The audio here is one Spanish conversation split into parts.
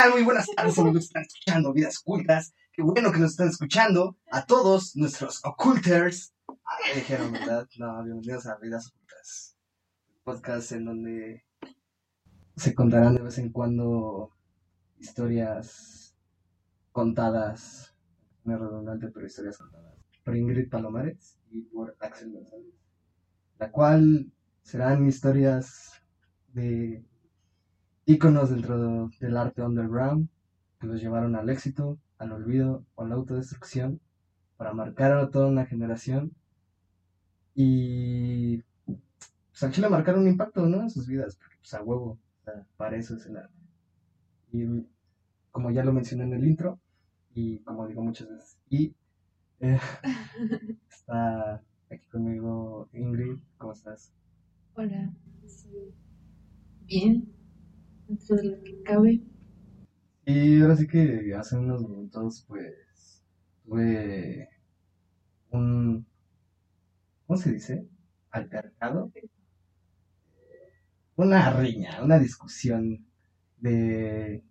Tal? Muy buenas tardes, amigos que están escuchando Vidas Ocultas. Qué bueno que nos están escuchando. A todos nuestros occulters. Me dijeron, ¿verdad? No, bienvenidos a Vidas Ocultas. Podcast en donde se contarán de vez en cuando historias contadas. No es redundante, pero historias contadas. Por Ingrid Palomares y por Axel González. La cual serán historias de íconos dentro del arte underground que los llevaron al éxito, al olvido o a la autodestrucción para marcar a toda una generación y pues al chile marcar un impacto ¿no? en sus vidas, porque pues a huevo, o sea, para eso es el arte. Y como ya lo mencioné en el intro, y como digo muchas veces, y eh, está aquí conmigo Ingrid, ¿cómo estás? Hola, bien, dentro de lo que cabe. Y ahora sí que hace unos minutos, pues, tuve un, ¿cómo se dice? Altercado. Una riña, una discusión de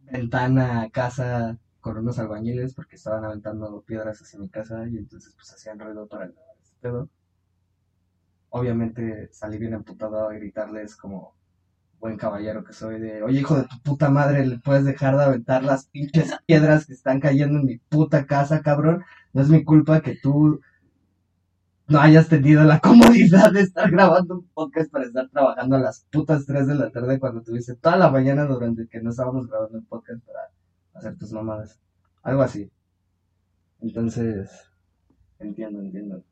ventana a casa con unos albañiles porque estaban aventando piedras hacia mi casa y entonces pues hacían ruido para grabar este pedo. Obviamente salí bien emputado a gritarles como buen caballero que soy de, oye hijo de tu puta madre, le puedes dejar de aventar las pinches piedras que están cayendo en mi puta casa, cabrón. No es mi culpa que tú no hayas tenido la comodidad de estar grabando un podcast para estar trabajando a las putas 3 de la tarde cuando tuviste toda la mañana durante que no estábamos grabando el podcast para hacer tus mamadas. Algo así. Entonces, entiendo, entiendo.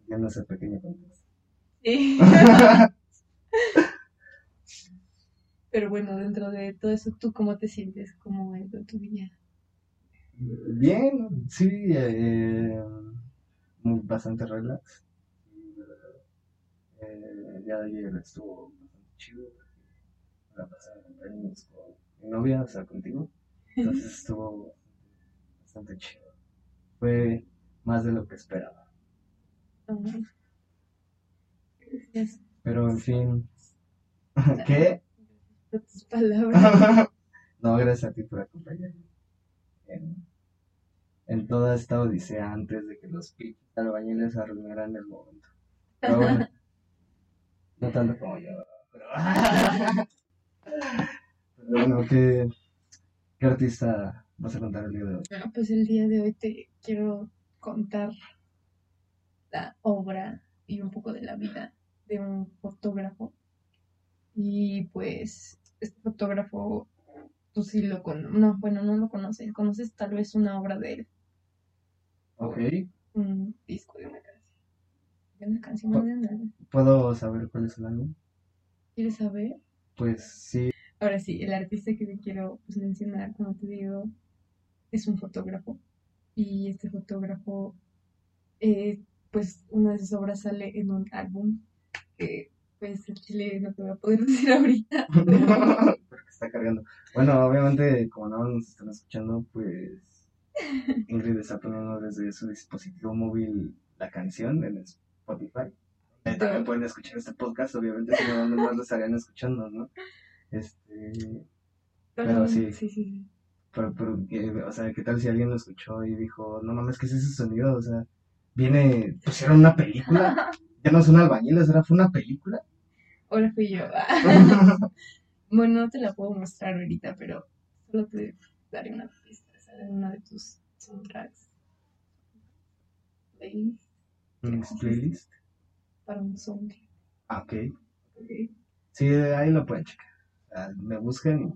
Entiendo ese pequeño contexto. Sí. Pero bueno, dentro de todo eso, ¿tú cómo te sientes? ¿Cómo ido tu día? Bien, sí, eh, muy, bastante relax. Eh, de ayer estuvo bastante chido. La pasé en con mi novia, o sea, contigo. Entonces estuvo bastante chido. Fue más de lo que esperaba. Pero en fin. ¿Qué? Por tus palabras. no, gracias a ti por acompañarme. En, en toda esta odisea antes de que los pinches albañiles arruinaran el momento. Pero bueno, no tanto como yo. Pero, pero bueno, ¿qué, ¿qué artista vas a contar el día de hoy? Ah, Pues el día de hoy te quiero contar la obra y un poco de la vida de un fotógrafo. Y pues este fotógrafo, tú sí lo conoces, no, bueno, no lo conoces, conoces tal vez una obra de él, Ok, un disco de una canción. De una canción, no de nada. ¿puedo saber cuál es el álbum? ¿Quieres saber? Pues sí, Ahora sí, el artista que te quiero pues, mencionar, como te digo, es un fotógrafo. Y este fotógrafo, eh, pues una de sus obras sale en un álbum que, pues, en Chile no te voy a poder decir ahorita. porque está cargando. Bueno, obviamente, como no nos están escuchando, pues Ingrid está poniendo desde su dispositivo móvil la canción en Spotify. Eh, También pueden escuchar este podcast, obviamente, si no, ¿dónde más lo estarían escuchando, ¿no? Este, Pero sí. Sí, sí, sí. pero, pero, ¿qué- o sea, ¿qué tal si alguien lo escuchó y dijo, no mames, ¿qué es ese sonido? O sea, viene, pusieron una película, ya no son albañiles, ahora fue una película. Ahora fui yo. bueno, no te la puedo mostrar ahorita, pero solo te daré una pista. Sale en una de tus soundtracks. Playlist playlist. para un soundtrack. Ah, ok. ok. Sí, ahí lo pueden checar. Me buscan y.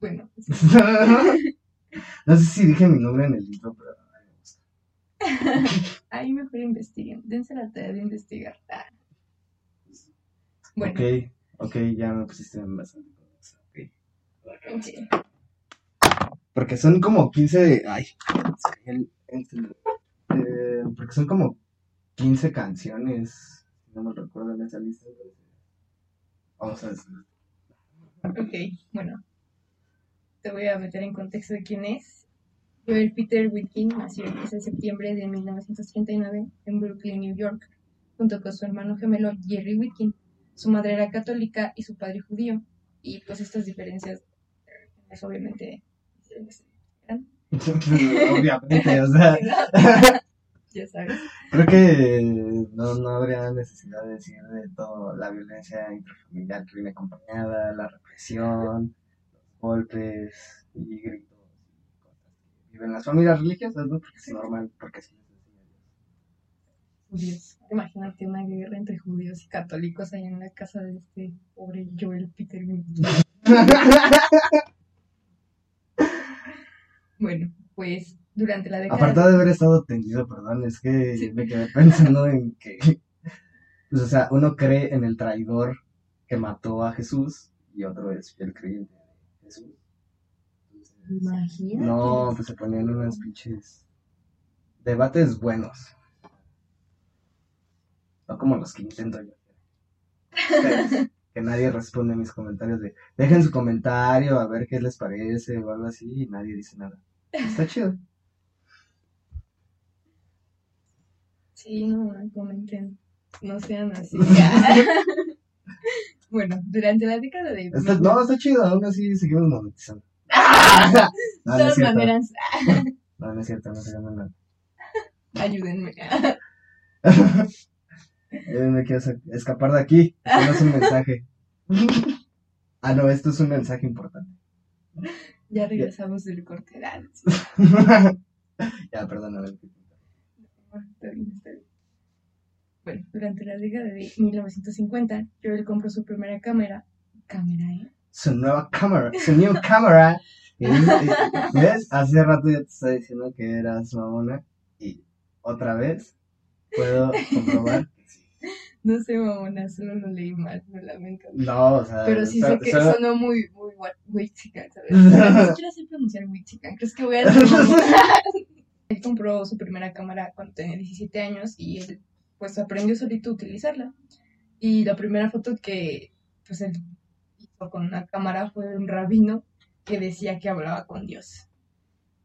Bueno, no sé si dije mi nombre en el intro, pero ahí me gusta. ahí mejor investiguen. Dense la tarea de investigar. Bueno, Ok, ok, ya me pusiste en bastante ok. Porque son como 15. Ay, el- el- eh, porque son como 15 canciones. No me recuerdo en esa lista. Vamos a ver. Ok, bueno. Te voy a meter en contexto de quién es. Joel Peter Wilkin nació el 10 de septiembre de 1939 en Brooklyn, New York, junto con su hermano gemelo Jerry Wilkin. Su madre era católica y su padre judío. Y pues estas diferencias, pues, obviamente. Obviamente, o sea, ya sabes. creo que no, no habría necesidad de decir de todo la violencia intrafamiliar que viene acompañada, la represión, los golpes y gritos y cosas que viven las familias religiosas, ¿no? Porque es normal, porque Dios. Judíos. Imagínate una guerra entre judíos y católicos ahí en la casa de este pobre Joel Peter. Bueno, pues durante la década. Aparte de haber estado tendido, perdón, es que Sí. me quedé pensando en que, pues, o sea, uno cree en el traidor que mató a Jesús y otro es el creyente de Jesús. Imagínate. no, pues se ponían unas pinches debates buenos. No como los que intento yo. Que nadie responde a mis comentarios de dejen su comentario a ver qué les parece o algo así y nadie dice nada. Está chido. Sí, no, no comenten. No sean así. bueno, durante la década de. Está- no, está chido, aún así seguimos monetizando. De No, no es todas maneras, No, no es cierto, no se gana nada. ayúdenme. Eh, me quiero escapar de aquí. No es un mensaje. Ah, no, esto es un mensaje importante. ya regresamos del corte. Ah, ya, perdóname. Bueno, durante la década de 1950, Joel compró su primera cámara. ¿Cámara, eh? Su nueva cámara, su new cámara. ¿Ves? Hace rato ya te estaba diciendo que eras mamona. Y otra vez puedo comprobar. No sé, mamona, solo lo leí mal, lo lamento. No, o sea. Pero sí sé que sonó muy, muy wa- wixican, ¿sabes? O sea, Ni siquiera sé pronunciar wixican. ¿Crees que voy a hacer Él compró su primera cámara cuando tenía 17 años y él, pues, aprendió solito a utilizarla. Y la primera foto que, pues, él hizo con una cámara fue de un rabino que decía que hablaba con Dios.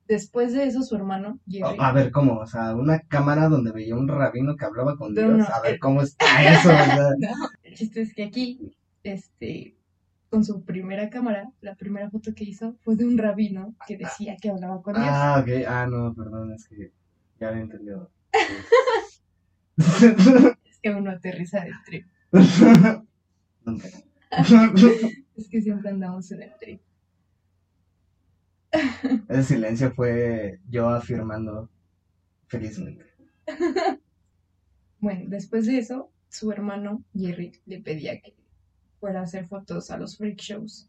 Después de eso, su hermano, Jerry, A ver, ¿cómo? O sea, una cámara donde veía un rabino que hablaba con Dios. no, a ver. ¿cómo está eso? Sea, No, el chiste es que aquí, este, con su primera cámara, la primera foto que hizo fue de un rabino que decía que hablaba con Dios. Ah, ok. Ah, no, perdón, es que ya había entendido. Es que uno aterriza del trip. Nunca. Es que siempre andamos en el trip. Ese silencio fue yo afirmando felizmente. Bueno, después de eso, su hermano Jerry le pedía que fuera a hacer fotos a los freak shows.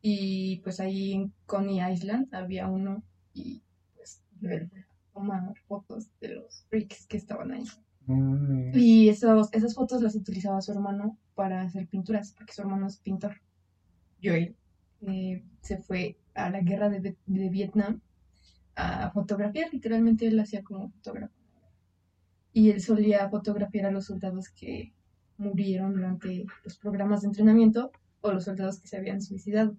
Y pues ahí en Coney Island había uno y pues él tomar fotos de los freaks que estaban ahí. Mm. Y esos, esas fotos las utilizaba su hermano para hacer pinturas, porque su hermano es pintor. Joel eh, se fue a la guerra de, de Vietnam a fotografiar, literalmente él hacía como fotógrafo. Y él solía fotografiar a los soldados que murieron durante los programas de entrenamiento o los soldados que se habían suicidado.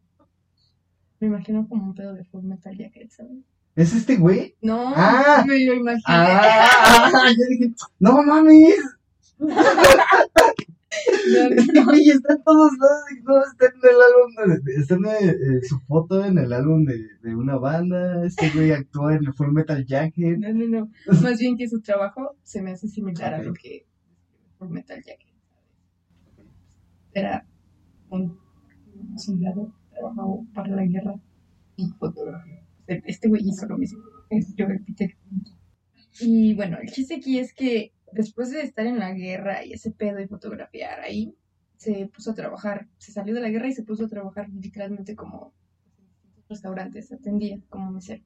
Me imagino como un pedo de Full Metal Jacket, ¿sabes? ¿Es este güey? No, Ah. me lo imaginé. Ah, yo dije, no mames. No, no, no. Güey, está en todos lados. y No, está en el álbum. Está en eh, su foto en el álbum de, de una banda. Este güey actuó en Full Metal Jacket. No, no, no. Más bien que su trabajo se me hace similar a lo que por Metal Jacket. Era un soldado, para la guerra y fotografía. Este güey hizo lo mismo. Es Joel Peter. Y bueno, el chiste aquí es que después de estar en la guerra y ese pedo y fotografiar ahí, se puso a trabajar, se salió de la guerra y se puso a trabajar literalmente como restaurantes, atendía como mesero.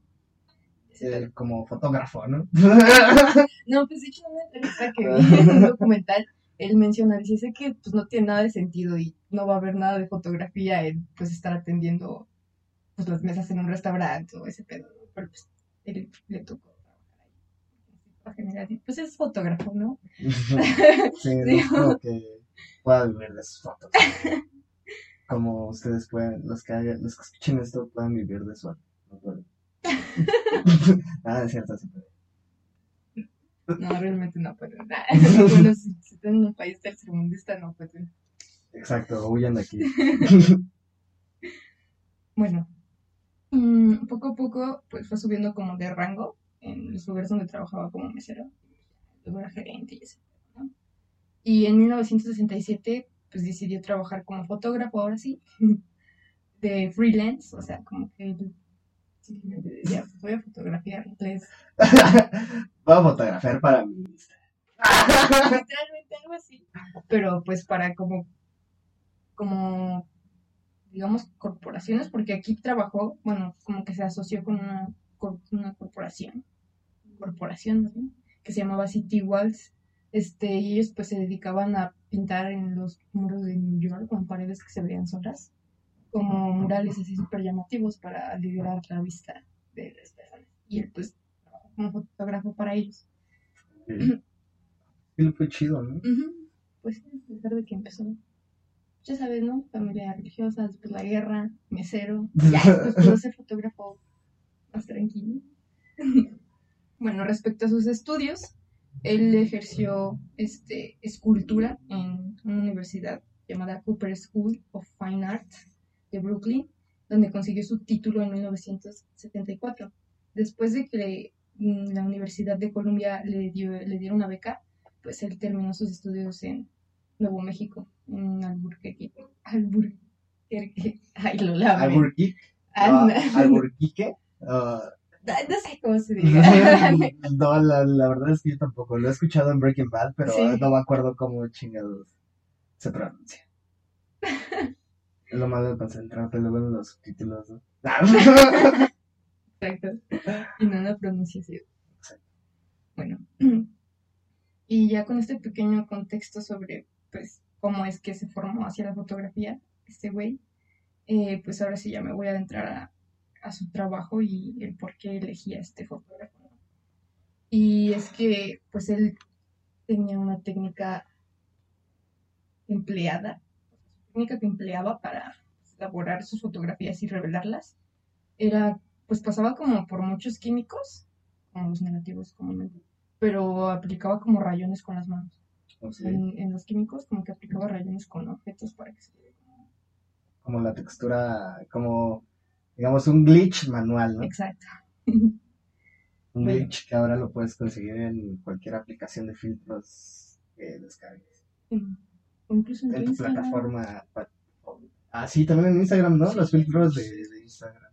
Eh, como fotógrafo, ¿no? No, pues de hecho en una entrevista que vi en un documental, él menciona, dice, que pues no tiene nada de sentido y no va a haber nada de fotografía en pues estar atendiendo pues las mesas en un restaurante o ese pedo, pero pues él le tocó pues es fotógrafo, ¿no? Sí, no como que pueda vivir de sus fotos. Como ustedes pueden, los que hagan, los que escuchen esto pueden vivir de su arte. No. Nada, es cierto, sí. No, realmente no pueden. bueno, si, si están en un país tercermundista no pueden. Exacto, huyan de aquí. Bueno, mm, poco a poco pues fue subiendo como de rango en los lugares donde trabajaba como mesero. Luego era gerente y eso. ¿no? Y en 1967 pues decidió trabajar como fotógrafo, ahora sí, de freelance, o sea, como que decía, voy a fotografiar, les Voy a fotografiar para mí. literalmente algo así. Pero pues para como, como, digamos, corporaciones, porque aquí trabajó, bueno, como que se asoció con una, cor- una corporación, corporación, ¿no? que se llamaba City Walls. Este, y ellos pues se dedicaban a pintar en los muros de New York con paredes que se veían solas, como murales así súper llamativos para liberar la vista de las personas. Y él pues como fotógrafo para ellos. Sí, le fue chido, ¿no? Ujú. Pues sí, a pesar de que empezó, ya sabes, ¿no? Familia religiosa, después la guerra, mesero, ya después pudo ser fotógrafo más tranquilo. Bueno, respecto a sus estudios, él ejerció este, escultura en una universidad llamada Cooper School of Fine Arts de Brooklyn, donde consiguió su título en 1974. Después de que mm, la Universidad de Columbia le, dio, le diera una beca, pues él terminó sus estudios en Nuevo México, en Alburquerque. Alburquerque. Ay, lo. Anda. Ah, Alburquerque. ah, No sé cómo se diga. no, la, la verdad es que yo tampoco. Lo he escuchado en Breaking Bad, pero Sí. no me acuerdo cómo chingados se pronuncia. es lo malo de concentrarte luego en los subtítulos, ¿no? Exacto. Y no la pronunciación. Exacto. Bueno. Y ya con este pequeño contexto sobre, pues, cómo es que se formó hacia la fotografía, este güey, eh, pues ahora sí ya me voy a adentrar a, a su trabajo y el por qué elegía este fotógrafo. Y es que, pues, él tenía una técnica empleada, técnica que empleaba para elaborar sus fotografías y revelarlas, era, pues pasaba como por muchos químicos, como los negativos comúnmente, pero aplicaba como rayones con las manos. O sea, en, en los químicos como que aplicaba rayones con objetos para que se como la textura, como, digamos, un glitch manual, ¿no? Exacto. Un glitch que ahora lo puedes conseguir en cualquier aplicación de filtros que descargues. Incluso en, En tu Instagram. plataforma. Ah, sí, también en Instagram, ¿no? Los filtros de, de Instagram.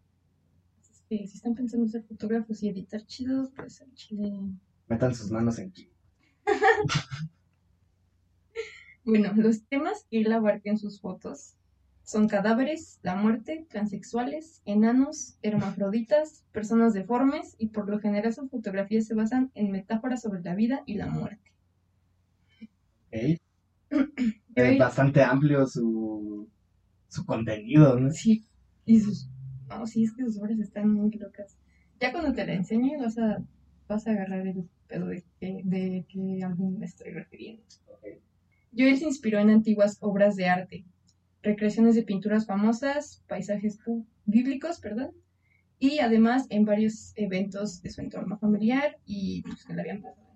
Sí, si están pensando en ser fotógrafos y editar chidos, pues chile. Metan sus manos en aquí. Bueno, los temas que él abarca en sus fotos son cadáveres, la muerte, transexuales, enanos, hermafroditas, personas deformes y por lo general sus fotografías se basan en metáforas sobre la vida y la muerte. Es ahí- bastante amplio su, su contenido, ¿no? Sí, y sus... No, sí, es que sus obras están muy locas. Ya cuando te la enseñe vas a, vas a agarrar el pedo de, que- de qué álbum me estoy refiriendo. Joel se inspiró en antiguas obras de arte, recreaciones de pinturas famosas, paisajes bíblicos, perdón, y además en varios eventos de su entorno familiar y pues, que le habían pasado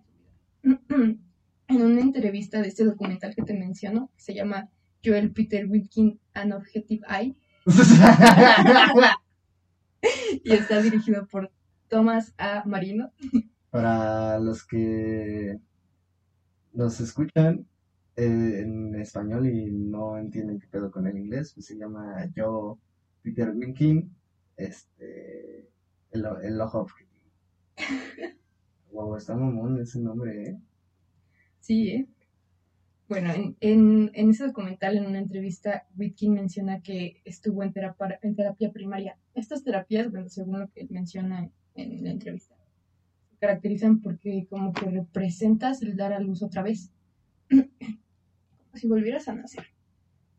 en su vida. en una entrevista de este documental que te menciono, que se llama Joel Peter Wilkin, An Objective Eye, y está dirigido por Thomas A. Marino. Para los que nos escuchan eh, en español y no entienden qué pedo con el inglés, pues se llama Joe Peter Winking, este, el, el ojo. Wow, está mamón ese nombre, ¿eh? Sí, ¿eh? Bueno, en, en, en ese documental, en una entrevista, Whitkin menciona que estuvo en terapia, en terapia primaria. Estas terapias, bueno, según lo que él menciona en la entrevista, se caracterizan porque como que representas el dar a luz otra vez. si volvieras a nacer.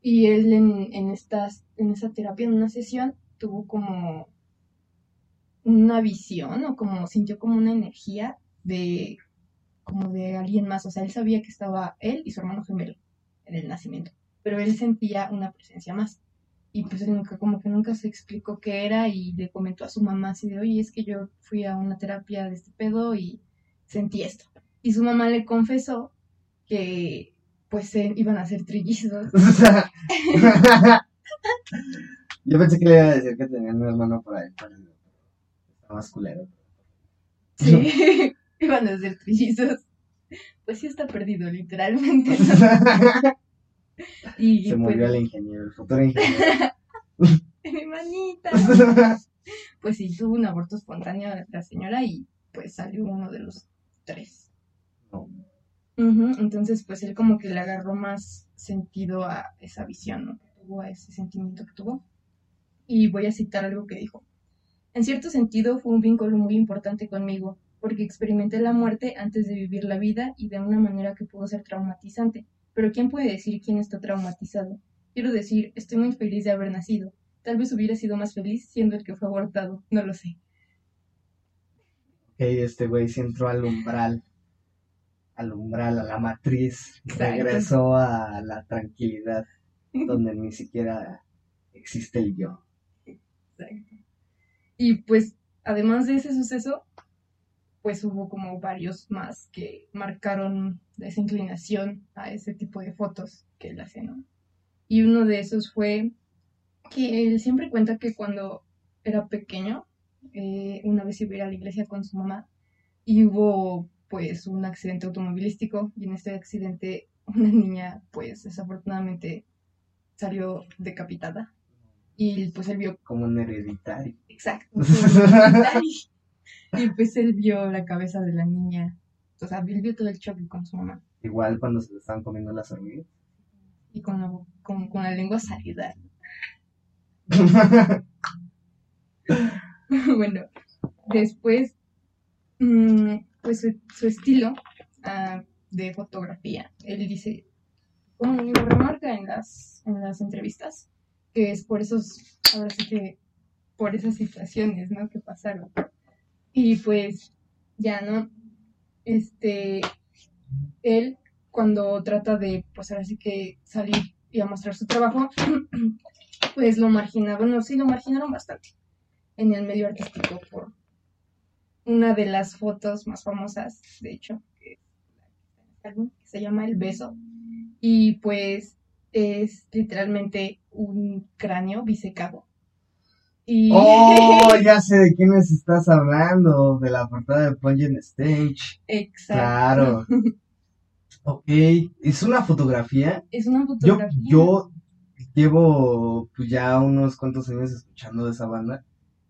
Y él en, en, estas, en esa terapia, en una sesión, tuvo como una visión o como sintió como una energía de como de alguien más, o sea, él sabía que estaba él y su hermano gemelo en el nacimiento, pero él sentía una presencia más. Y pues nunca, como que nunca se explicó qué era y le comentó a su mamá así de, oye, es que yo fui a una terapia de este pedo y sentí esto. Y su mamá le confesó que pues eh, iban a ser trillizos. Yo pensé que le iba a decir que tenía un hermano por ahí, pero está más culero. Sí, iban a ser trillizos. Pues sí está perdido, literalmente. y Se pues, murió el ingeniero, el futuro ingeniero. mi manita. Pues sí, tuvo un aborto espontáneo la señora y pues salió uno de los tres. No. Ujú, Entonces, pues él como que le agarró más sentido a esa visión, ¿no? Tuvo, a ese sentimiento que tuvo. Y voy a citar algo que dijo. En cierto sentido, fue un vínculo muy importante conmigo, porque experimenté la muerte antes de vivir la vida y de una manera que pudo ser traumatizante. Pero ¿quién puede decir quién está traumatizado? Quiero decir, estoy muy feliz de haber nacido. Tal vez hubiera sido más feliz siendo el que fue abortado, no lo sé. Ok, este güey sí entró al umbral. Al umbral, a la matriz. Exacto. Regresó a la tranquilidad, donde ni siquiera existe el yo. Exacto. Y pues, además de ese suceso, pues hubo como varios más que marcaron esa inclinación a ese tipo de fotos que él hace, ¿no? Y uno de esos fue que él siempre cuenta que cuando era pequeño, eh, una vez iba a ir a la iglesia con su mamá y hubo pues un accidente automovilístico y en este accidente una niña pues desafortunadamente salió decapitada y pues él vio Como un hereditario. Exacto. y pues él vio la cabeza de la niña. O sea, él vio todo el choque con su mamá. Igual cuando se le estaban comiendo las hormigas. Y con la, con, con la lengua salida. bueno, después, mm, pues su, estilo ah, de fotografía. Él dice, como lo remarca en las, en las entrevistas, que es por esos, ahora sí que, por esas situaciones, ¿no? Que pasaron. Y pues, ya, ¿no? Este, él, cuando trata de, pues ahora sí que salir y a mostrar su trabajo, pues lo marginaban, no, sí lo marginaron bastante en el medio artístico por una de las fotos más famosas, de hecho, que, este que se llama El Beso. Y pues es literalmente un cráneo bisecado. Y Oh, ya sé de quiénes estás hablando, de la portada de Pungent Stage. exacto. Claro. Ok, es una fotografía. Es una Yo, fotografía. yo llevo pues, ya unos cuantos años escuchando de esa banda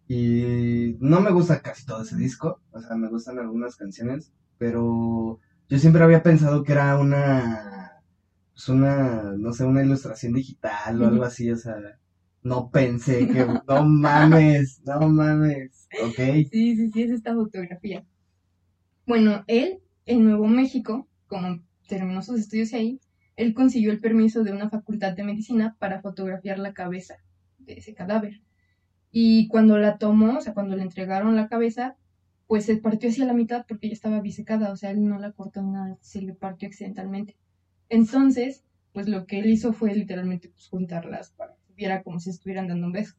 y no me gusta casi todo ese disco, o sea, me gustan algunas canciones, pero yo siempre había pensado que era una, pues una, no sé, una ilustración digital o algo así, o sea, no pensé que, no mames, no mames, ok. Sí, sí, sí, es esta fotografía. Bueno, él, en Nuevo México, como terminó sus estudios ahí, él consiguió el permiso de una facultad de medicina para fotografiar la cabeza de ese cadáver. Y cuando la tomó, o sea, cuando le entregaron la cabeza, pues se partió hacia la mitad porque ya estaba bisecada, o sea, él no la cortó nada, se le partió accidentalmente. Entonces, pues lo que él hizo fue literalmente pues, juntarlas para que viera como si estuvieran dando un beso.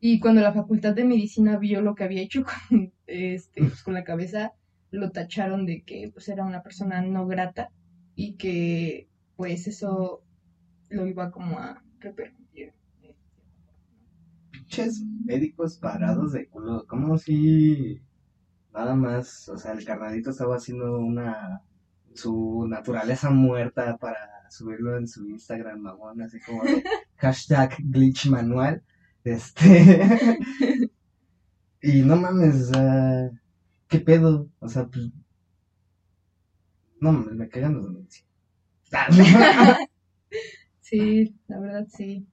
Y cuando la facultad de medicina vio lo que había hecho con, este, pues, con la cabeza, lo tacharon de que pues, era una persona no grata y que pues eso lo iba como a repercutir. Pinches médicos parados de culo, como si nada más, o sea, el carnalito estaba haciendo una, su naturaleza muerta para subirlo en su Instagram, mamón, así como de hashtag glitch manual, este, y no mames, o sea, qué pedo, o sea, pues, no mames, me cagan los de medicina. Sí, la verdad sí.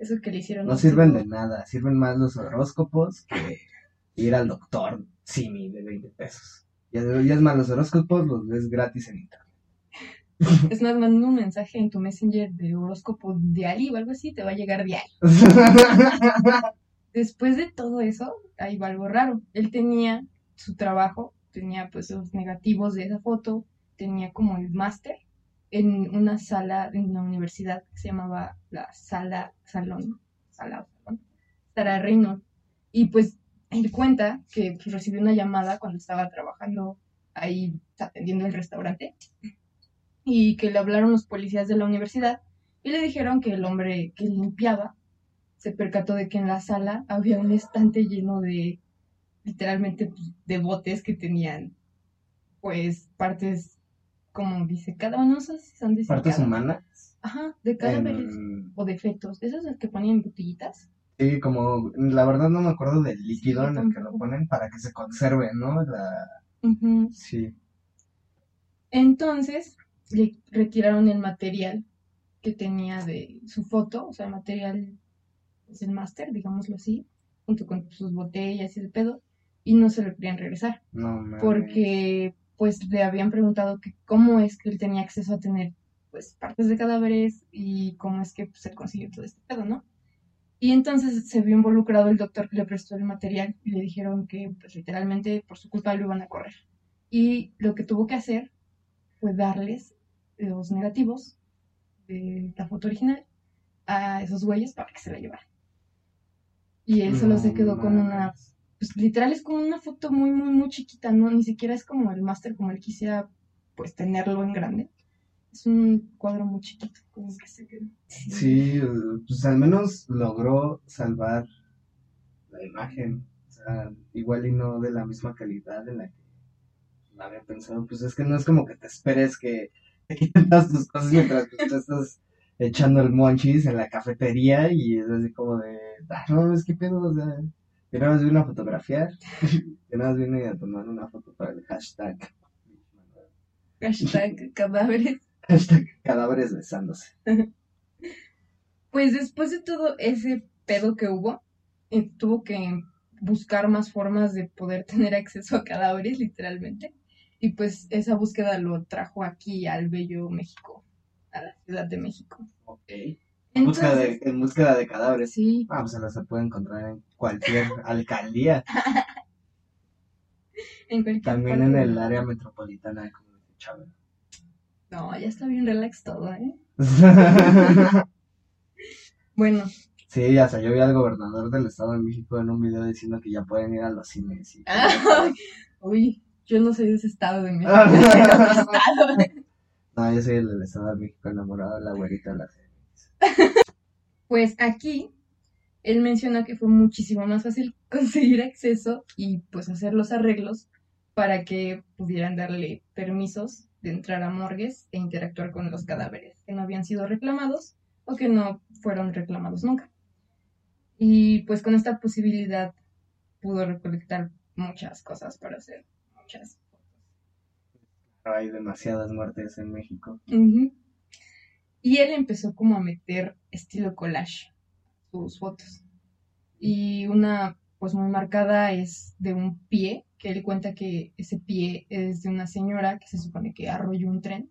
Eso que le hicieron. No sirven de nada, sirven más los horóscopos que ir al doctor Simi de 20 pesos. Y es y es más, los horóscopos los ves gratis en internet. Es más, manda un mensaje en tu messenger de horóscopo diario o algo así, te va a llegar diario. Después de todo eso, ahí va algo raro. Él tenía su trabajo, tenía pues los negativos de esa foto, tenía como el máster en una sala en la universidad que se llamaba la sala salón, sala salón, Sara Reynolds. Y pues él cuenta que pues, recibió una llamada cuando estaba trabajando ahí atendiendo el restaurante y que le hablaron los policías de la universidad y le dijeron que el hombre que limpiaba se percató de que en la sala había un estante lleno de, literalmente, pues, de botes que tenían, pues, partes como disecadas, no sé si son disecadas. Partes humanas. Ajá, de cadáveres en- o defectos. Esos que ponían en botellitas. Sí, como, la verdad no me acuerdo del líquido Sí, en el que lo ponen para que se conserve, ¿no? La... Ujú. Sí. Entonces, le retiraron el material que tenía de su foto, o sea, el material pues, del máster, digámoslo así, junto con sus botellas y el pedo, y no se lo querían regresar, No mames. porque pues le habían preguntado que cómo es que él tenía acceso a tener pues partes de cadáveres y cómo es que pues, se consiguió todo este pedo, ¿no? Y entonces se vio involucrado el doctor que le prestó el material y le dijeron que pues literalmente por su culpa lo iban a correr. Y lo que tuvo que hacer fue darles los negativos de la foto original a esos güeyes para que se la llevaran. Y él solo se No quedó con una. Pues literal es como una foto muy, muy, muy chiquita, ¿no? Ni siquiera es como el máster como él quisiera, pues tenerlo en grande. Es un cuadro muy chiquito, como que se quedó. Sí, pues al menos logró salvar la imagen. O sea, igual y no de la misma calidad en la que había pensado. Pues es que no es como que te esperes que te quiten todas tus cosas mientras pues, tú estás echando el monchis en la cafetería y es así como de, ah, no, es que pedo, o sea, yo nada más vine a fotografiar, yo nada más vine a tomar una foto para el hashtag. Hashtag cadáveres. Hashtag cadáveres besándose. Pues después de todo ese pedo que hubo, eh, tuvo que buscar más formas de poder tener acceso a cadáveres, literalmente. Y pues esa búsqueda lo trajo aquí al bello México, a la Ciudad de México. Ok. En búsqueda de, en búsqueda de cadáveres. sí, Ah, pues se las puede encontrar en cualquier alcaldía, en cualquier también parte en el área metropolitana, dice Chávez. No, ya está bien relax todo, ¿eh? Bueno, sí, hasta yo vi al gobernador del Estado de México en un video diciendo que ya pueden ir a los cines. y- uy, yo no soy de ese estado de México. De. No, yo soy el del Estado de México enamorado de la güerita de la serie. Pues aquí él menciona que fue muchísimo más fácil conseguir acceso y pues hacer los arreglos para que pudieran darle permisos de entrar a morgues e interactuar con los cadáveres que no habían sido reclamados o que no fueron reclamados nunca. Y pues con esta posibilidad pudo recolectar muchas cosas para hacer muchas. Hay demasiadas muertes en México. Y él empezó como a meter estilo collage sus fotos. Y una pues muy marcada es de un pie, que él cuenta que ese pie es de una señora que se supone que arrolló un tren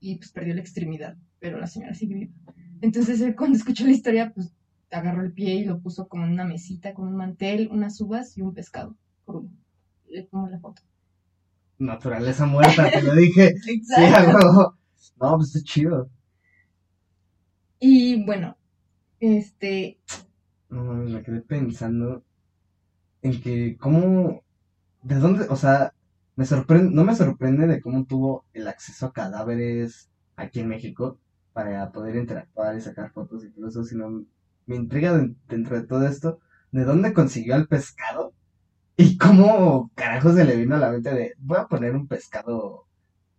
y pues perdió la extremidad, pero la señora sigue viva. Entonces él cuando escuchó la historia pues agarró el pie y lo puso como en una mesita con un mantel, unas uvas y un pescado crudo. Le tomó la foto. Naturaleza muerta, te lo dije. Exacto. No, pues está chido. Y bueno, este, No mames, me quedé pensando en que cómo, de dónde, o sea, me sorprende, no me sorprende de cómo tuvo el acceso a cadáveres aquí en México para poder interactuar y sacar fotos y todo eso, sino me intriga de- dentro de todo esto, de dónde consiguió el pescado y cómo carajo se le vino a la mente de, voy a poner un pescado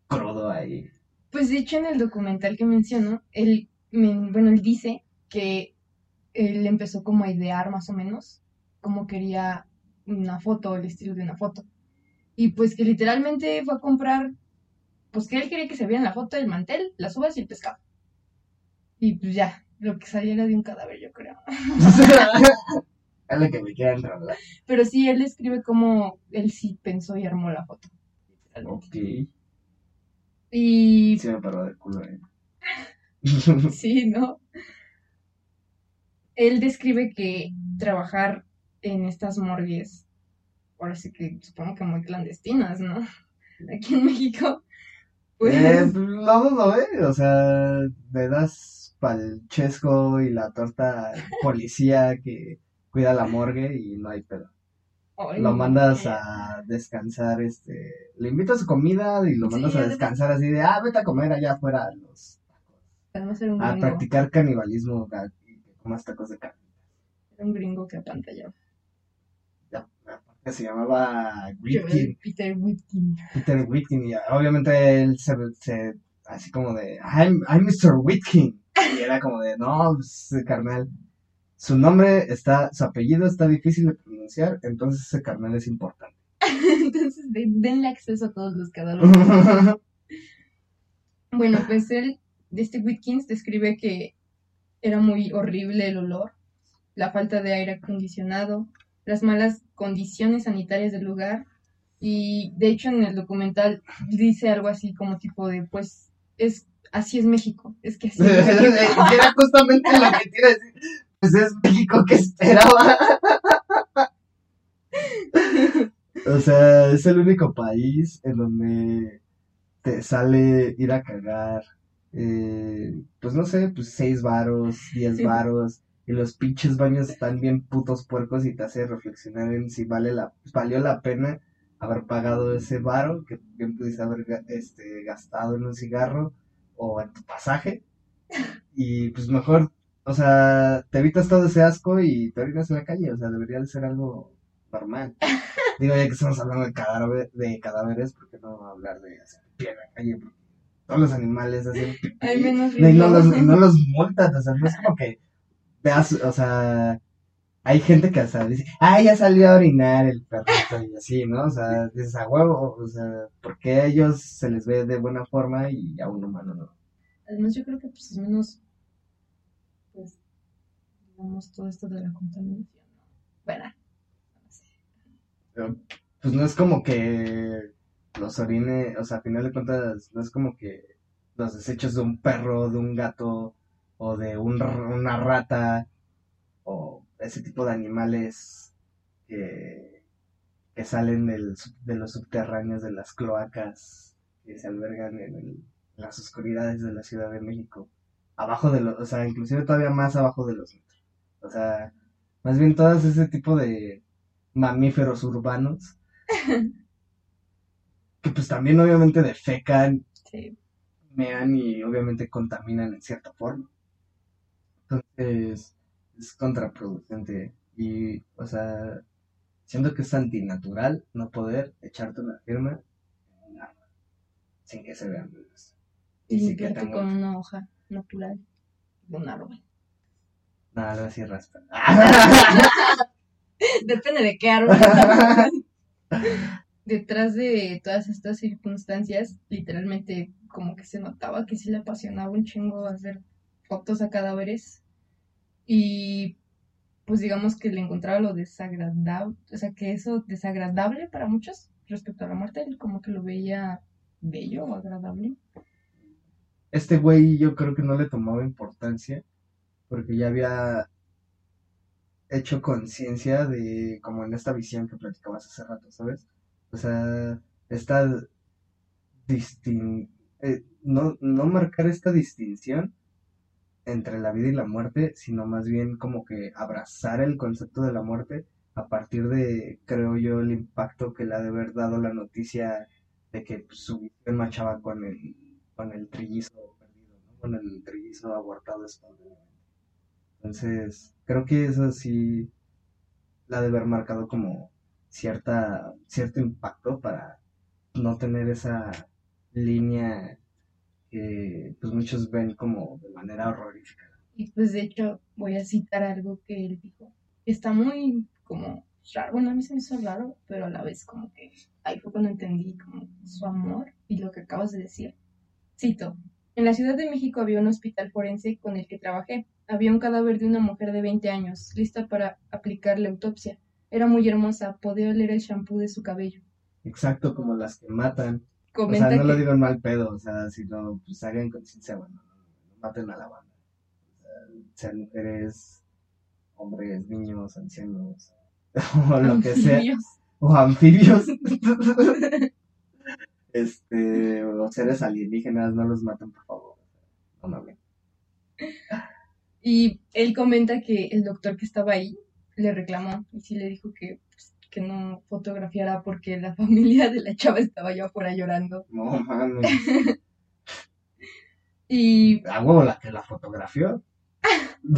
crudo ahí. Pues de hecho en el documental que menciono, él, bueno, él dice que él empezó como a idear más o menos cómo quería una foto, el estilo de una foto. Y pues que literalmente fue a comprar, pues que él quería que se viera en la foto el mantel, las uvas y el pescado. Y pues ya, lo que saliera de un cadáver, yo creo. Es lo que me queda enrolar. Pero sí, él escribe cómo él sí pensó y armó la foto. Ok, Y sí me paró de culo, eh. Sí, ¿no? Él describe que trabajar en estas morgues, ahora sí que supongo que muy clandestinas, ¿no? Aquí en México, pues Eh, no dudo, ¿eh? O sea, le das pa'l chesco y la torta policía que cuida la morgue y no hay pedo. Lo mandas a descansar, este, le invitas su comida y lo Sí, mandas a descansar así de, ah, vete a comer allá afuera los, no ser un a gringo, practicar canibalismo, comas tacos de carne. un gringo que apantallaba. Ya, aparte se llamaba Whitkin, Peter Whitkin. Peter Whitkin, y obviamente él se, se así como de, I'm, I'm Mr. Whitkin. Y era como de, no, pues, ese carnal. Su nombre está, su apellido está difícil de pronunciar, entonces ese carnal es importante. Entonces, de- denle acceso a todos los cadáveres. Bueno, pues él, de este Whitkins, describe que era muy horrible el olor, la falta de aire acondicionado, las malas condiciones sanitarias del lugar y de hecho en el documental dice algo así como tipo de pues es así es México, es que así es México. era justamente lo que te iba a decir. Pues es México que esperaba. O sea, es el único país en donde te sale ir a cagar, eh, pues no sé, pues seis varos, diez Sí. varos, y los pinches baños están bien putos puercos y te hace reflexionar en si vale la, valió la pena haber pagado ese varo que bien pudiste haber este, gastado en un cigarro o en tu pasaje. Y pues mejor, o sea, te evitas todo ese asco y te orinas en la calle, o sea, debería de ser algo normal. Digo, ya que estamos hablando de, cadáver, de cadáveres, ¿por qué no hablar de hacer pipí en la calle? Porque todos los animales pipí. Hay menos No, y no los, y no los multas, o sea, no es como que veas, o sea, hay gente que hasta dice, ah, ya salió a orinar el perrito y así, ¿no? O sea, dices a huevo, o sea, porque a ellos se les ve de buena forma y a un humano no. Además yo creo que pues es menos pues digamos todo esto de la contaminación. ¿no? Bueno, no sé. Pero, pues no es como que los orine, o sea, a final de cuentas, no es como que los desechos de un perro, de un gato, o de un una rata, o ese tipo de animales que, salen del, de los subterráneos, de las cloacas, que se albergan en, el- en las oscuridades de la Ciudad de México, abajo de los, o sea, inclusive todavía más abajo de los metros. O sea, más bien todas ese tipo de mamíferos urbanos que pues también obviamente defecan, Sí. mean y obviamente contaminan en cierta forma. Entonces, es contraproducente. Y, o sea, siento que es antinatural no poder echarte una firma en un arma sin que se vean menos. Y sí con una hoja natural de un árbol. Nada, algo así raspa. Depende de qué árbol. Detrás de todas estas circunstancias, literalmente como que se notaba que sí le apasionaba un chingo hacer fotos a cadáveres. Y pues digamos que le encontraba lo desagradable, o sea, que eso desagradable para muchos respecto a la muerte, él como que lo veía bello o agradable. Este güey yo creo que no le tomaba importancia porque ya había hecho conciencia de como en esta visión que platicabas hace rato, ¿sabes? O sea, esta distin eh, no, no marcar esta distinción entre la vida y la muerte, sino más bien como que abrazar el concepto de la muerte a partir de, creo yo, el impacto que le ha de haber dado la noticia de que pues, su visión machaba con el, con el trillizo perdido, ¿no? Con el trillizo abortado. Entonces, creo que eso sí la de haber marcado como cierta, cierto impacto para no tener esa línea que pues muchos ven como de manera horrorífica. Y pues de hecho voy a citar algo que él dijo. Está muy como raro, bueno, a mí se me hizo raro, pero a la vez como que ahí fue cuando entendí como su amor y lo que acabas de decir. Cito, en la Ciudad de México había un hospital forense con el que trabajé. Había un cadáver de una mujer de 20 años, lista para aplicarle autopsia. Era muy hermosa, podía oler el shampoo de su cabello. Exacto, como las que matan. O sea, no lo digo en mal pedo, o sea, sino pues hagan conciencia, bueno, no, no maten a la banda. O sea, sean mujeres, hombres, niños, ancianos, o lo que sea, o anfibios. este, o seres alienígenas, no los maten, por favor. No mames. Y él comenta que el doctor que estaba ahí le reclamó y sí le dijo que, pues, que no fotografiara porque la familia de la chava estaba allá afuera llorando. No mames. Y A huevo la que la fotografió. o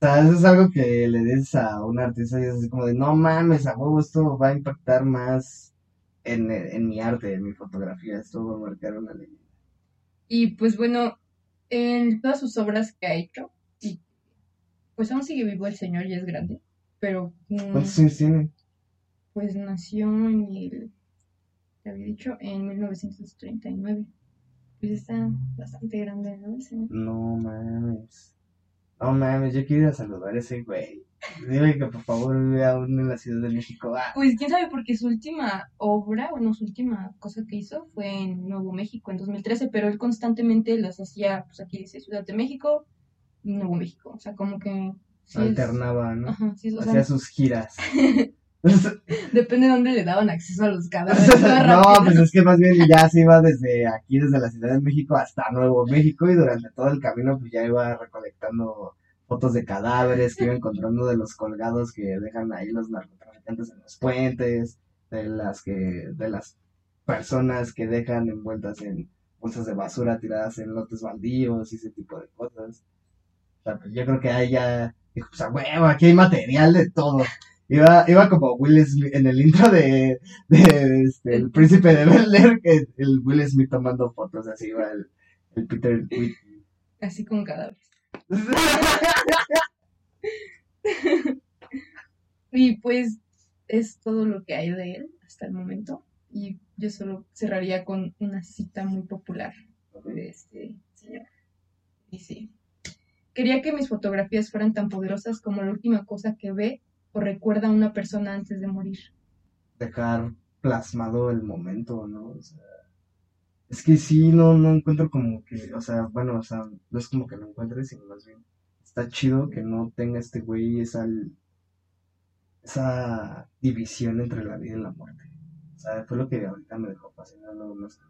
sea, eso es algo que le dices a un artista y es así como de, no mames, a huevo esto va a impactar más en, en mi arte, en mi fotografía, esto va a marcar una leyenda. Y pues bueno, en todas sus obras que ha hecho, pues aún sigue vivo el señor y es grande, pero mm, ¿Cuántos años tiene? pues nació en el, te había dicho, en 1939. Pues está bastante grande, ¿no? El señor. No mames. No mames, yo quiero ir a saludar a ese güey. Dile que por favor vive aún en la Ciudad de México. Ah, Pues quién sabe, porque su última obra, bueno, su última cosa que hizo fue en Nuevo México en 2013, pero él constantemente las hacía, pues aquí dice Ciudad de México, Nuevo México. O sea, como que. sí es- alternaba, ¿no? Ajá, sí, o sea, Hacía sus giras. Depende de dónde le daban acceso a los cadáveres. no, pues es que más bien ya se iba desde aquí, desde la Ciudad de México hasta Nuevo México y durante todo el camino pues ya iba recolectando fotos de cadáveres que iba encontrando de los colgados que dejan ahí los narcotraficantes en los puentes, de las que, de las personas que dejan envueltas en bolsas de basura tiradas en lotes baldíos y ese tipo de cosas. Pues yo creo que ahí ya dijo, pues a huevo, aquí hay material de todo. Iba, iba como Will Smith en el intro de, de este, el príncipe de Bel Air, que el Will Smith tomando fotos, así iba el, el Peter Whitney. Así con cadáveres. Y pues es todo lo que hay de él hasta el momento. Y yo solo cerraría con una cita muy popular de este señor. Y sí. Quería que mis fotografías fueran tan poderosas como la última cosa que ve o recuerda a una persona antes de morir. Dejar plasmado el momento, ¿no? O sea, es que sí, no, no encuentro como que, o sea, bueno, o sea, no es como que lo encuentres, sino más bien está chido que no tenga este güey esa, esa división entre la vida y la muerte. O sea, fue lo que ahorita me dejó fascinado más que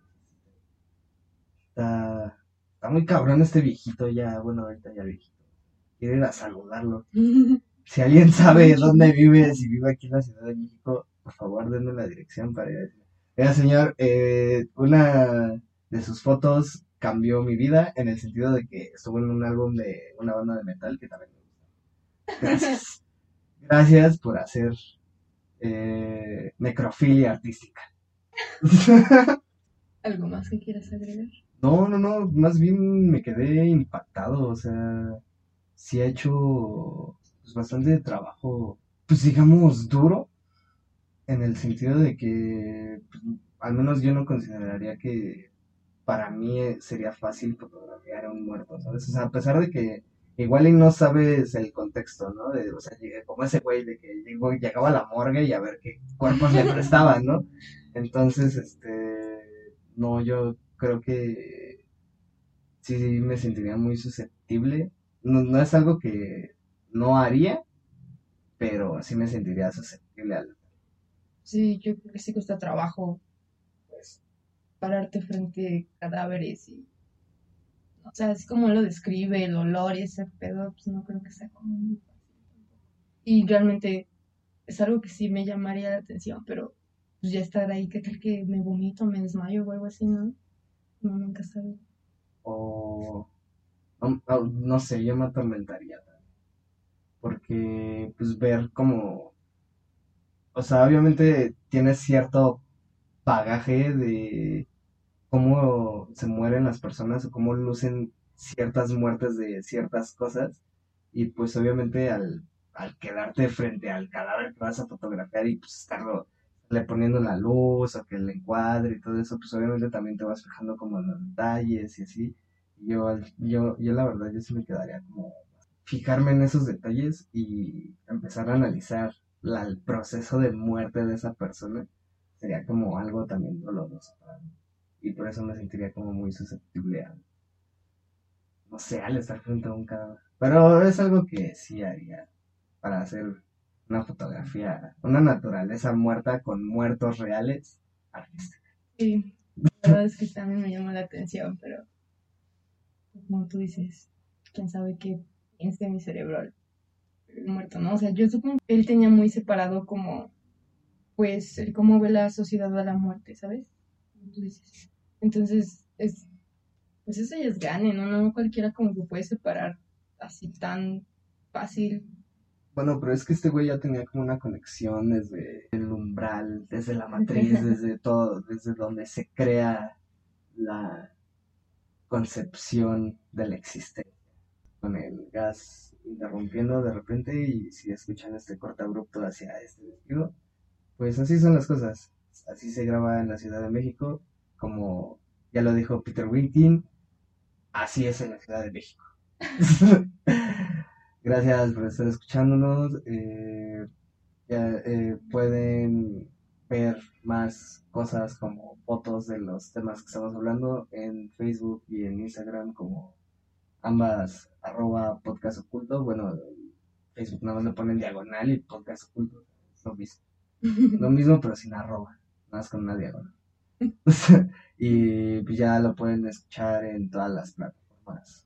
Está, está muy cabrón este viejito ya, bueno, ahorita ya viejito. Quiero ir a saludarlo. Si alguien sabe dónde vive, si vive aquí en la Ciudad de México, por favor denme la dirección para ir Oiga, señor, eh, una de sus fotos cambió mi vida en el sentido de que estuvo en un álbum de una banda de metal que también me gusta. Gracias. Gracias por hacer eh, necrofilia artística. ¿Algo más que quieras agregar? No, no, no, más bien me quedé impactado, o sea, sí ha hecho pues, bastante trabajo, pues digamos, duro, en el sentido de que pues, al menos yo no consideraría que para mí eh, sería fácil fotografiar a un muerto, ¿sabes? O sea, a pesar de que igual y no sabes el contexto, ¿no? De, o sea, llegué como ese güey de que llegó, llegaba a la morgue y a ver qué cuerpos le prestaban, ¿no? Entonces, este, no, yo creo que sí me sentiría muy susceptible. No, no es algo que no haría, pero sí me sentiría susceptible al... Sí, yo creo que sí cuesta trabajo, pues, pararte frente a cadáveres y... O sea, es como lo describe, el olor y ese pedo, pues no creo que sea tampoco. Y realmente es algo que sí me llamaría la atención, pero pues ya estar ahí, ¿qué tal que me vomito, me desmayo o algo así, no? No, nunca sabe. O... No sé, yo me atormentaría también. Porque, pues, ver como... O sea, obviamente tienes cierto bagaje de cómo se mueren las personas o cómo lucen ciertas muertes de ciertas cosas. Y pues obviamente al, al quedarte frente al cadáver que vas a fotografiar y pues estarlo le poniendo la luz o que el encuadre y todo eso, pues obviamente también te vas fijando como en los detalles y así. Yo, yo, yo la verdad, yo sí me quedaría como fijarme en esos detalles y empezar a analizar la- el proceso de muerte de esa persona. Sería como algo también doloroso para mí. Y por eso me sentiría como muy susceptible a, no sé, al estar frente a un cadáver. Pero es algo que sí haría para hacer una fotografía, una naturaleza muerta con muertos reales. Sí, la verdad es que también me llama la atención, pero pues, como tú dices, quién sabe qué piensa mi cerebro el muerto, ¿no? O sea, yo supongo que él tenía muy separado como, pues, el cómo ve la sociedad a la muerte, ¿sabes? Dices. Entonces, es, pues eso ya es gane, ¿no? No cualquiera como que puede separar así tan fácil. Bueno, pero es que este güey ya tenía como una conexión desde el umbral, desde la matriz, desde todo, desde donde se crea la concepción de la existencia. Con el gas interrumpiendo de repente y si escuchan este corte abrupto hacia este vestido, pues así son las cosas. Así se graba en la Ciudad de México, como ya lo dijo Peter Winkin, así es en la Ciudad de México. Gracias por estar escuchándonos. eh, ya, eh, pueden ver más cosas como fotos de los temas que estamos hablando en Facebook y en Instagram como ambas arroba podcast oculto. Bueno, en Facebook nada más le ponen diagonal y podcast oculto. Es lo mismo. Lo mismo pero sin arroba, más con una diagonal. y pues ya lo pueden escuchar en todas las plataformas.